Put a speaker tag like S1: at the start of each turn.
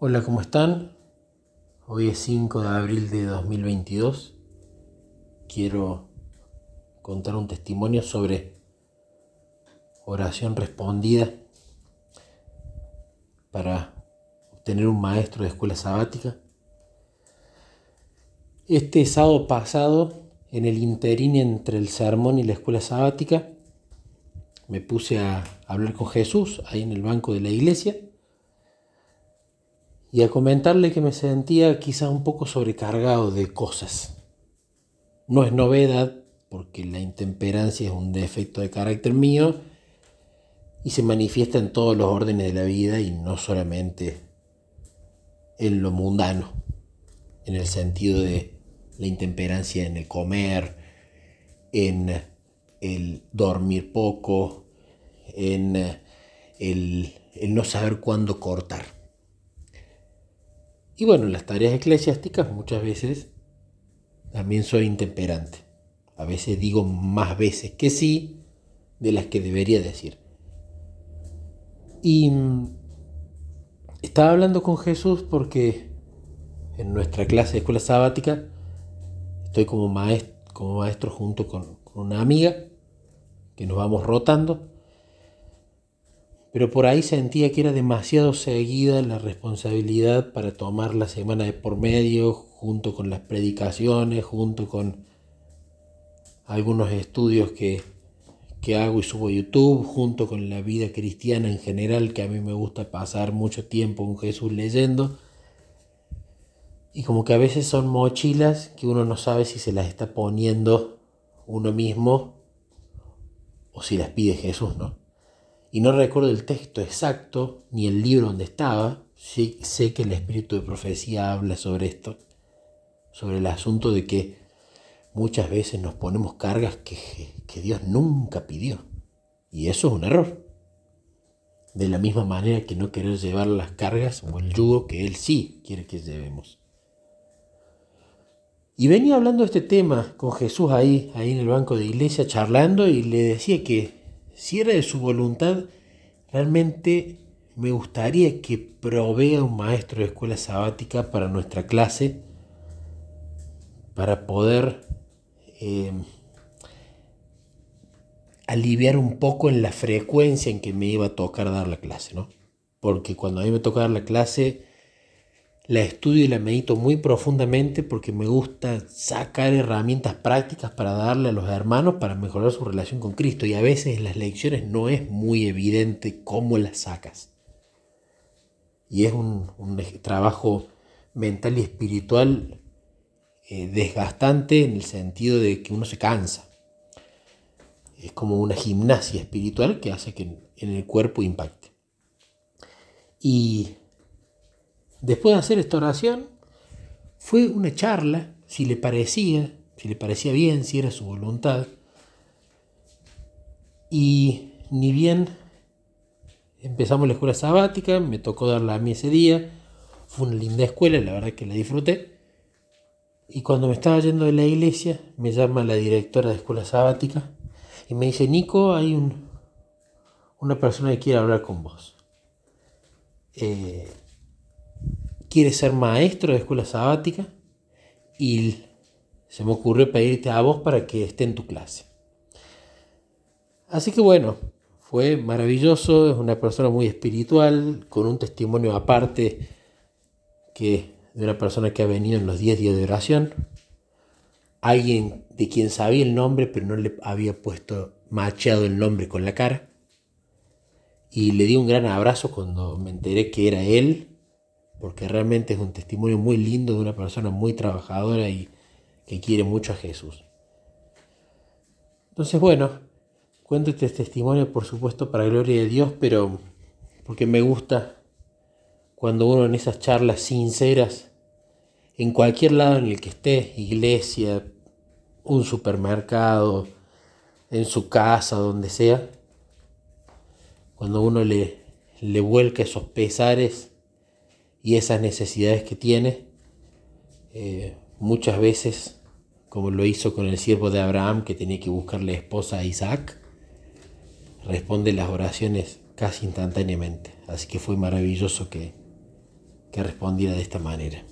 S1: Hola, ¿cómo están? Hoy es 5 de abril de 2022. Quiero contar un testimonio sobre oración respondida para obtener un maestro de escuela sabática. Este sábado pasado, en el interín entre el sermón y la escuela sabática, me puse a hablar con Jesús ahí en el banco de la iglesia y a comentarle que me sentía quizá un poco sobrecargado de cosas. No es novedad porque la intemperancia es un defecto de carácter mío y se manifiesta en todos los órdenes de la vida y no solamente en lo mundano, en el sentido de la intemperancia en el comer, en el dormir poco, en el, el no saber cuándo cortar. Y bueno, en las tareas eclesiásticas muchas veces también soy intemperante. A veces digo más veces que sí de las que debería decir. Y mm, estaba hablando con Jesús porque en nuestra clase de escuela sabática estoy como maestro, como junto con, con una amiga que nos vamos rotando pero por ahí sentía que era demasiado seguida la responsabilidad para tomar la semana de por medio, junto con las predicaciones, junto con algunos estudios que, que hago y subo a YouTube, junto con la vida cristiana en general, que a mí me gusta pasar mucho tiempo con Jesús leyendo. Y como que a veces son mochilas que uno no sabe si se las está poniendo uno mismo o si las pide Jesús, ¿no? Y no recuerdo el texto exacto ni el libro donde estaba, sí, sé que el espíritu de profecía habla sobre esto, sobre el asunto de que muchas veces nos ponemos cargas que, que Dios nunca pidió. Y eso es un error. De la misma manera que no querer llevar las cargas o el yugo que Él sí quiere que llevemos. Y venía hablando de este tema con Jesús ahí, ahí en el banco de iglesia, charlando, y le decía que si era de su voluntad, realmente me gustaría que provea un maestro de escuela sabática para nuestra clase, para poder eh, aliviar un poco en la frecuencia en que me iba a tocar dar la clase, ¿no? Porque cuando a mí me toca dar la clase, la estudio y la medito muy profundamente porque me gusta sacar herramientas prácticas para darle a los hermanos para mejorar su relación con Cristo. Y a veces en las lecciones no es muy evidente cómo las sacas. Y es un, trabajo mental y espiritual eh, desgastante en el sentido de que uno se cansa. Es como una gimnasia espiritual que hace que en el cuerpo impacte. Y Después de hacer esta oración, fue una charla, si le parecía, si le parecía bien, si era su voluntad. Y ni bien empezamos la escuela sabática, me tocó darla a mí ese día, fue una linda escuela, la verdad que la disfruté. Y cuando me estaba yendo de la iglesia, me llama la directora de escuela sabática y me dice, Nico, hay un, una persona que quiere hablar con vos. Eh, quiere ser maestro de escuela sabática y se me ocurrió pedirte a vos para que esté en tu clase. Así que bueno, fue maravilloso, es una persona muy espiritual, con un testimonio aparte que de una persona que ha venido en los 10 días de oración, alguien de quien sabía el nombre pero no le había puesto macheado el nombre con la cara. Y le di un gran abrazo cuando me enteré que era él porque realmente es un testimonio muy lindo de una persona muy trabajadora y que quiere mucho a Jesús. Entonces, bueno, cuento este testimonio por supuesto para gloria de Dios, pero porque me gusta cuando uno en esas charlas sinceras, en cualquier lado en el que esté, iglesia, un supermercado, en su casa, donde sea, cuando uno le, le vuelca esos pesares y esas necesidades que tiene, eh, muchas veces, como lo hizo con el siervo de Abraham que tenía que buscarle esposa a Isaac, responde las oraciones casi instantáneamente. Así que fue maravilloso que, que respondiera de esta manera.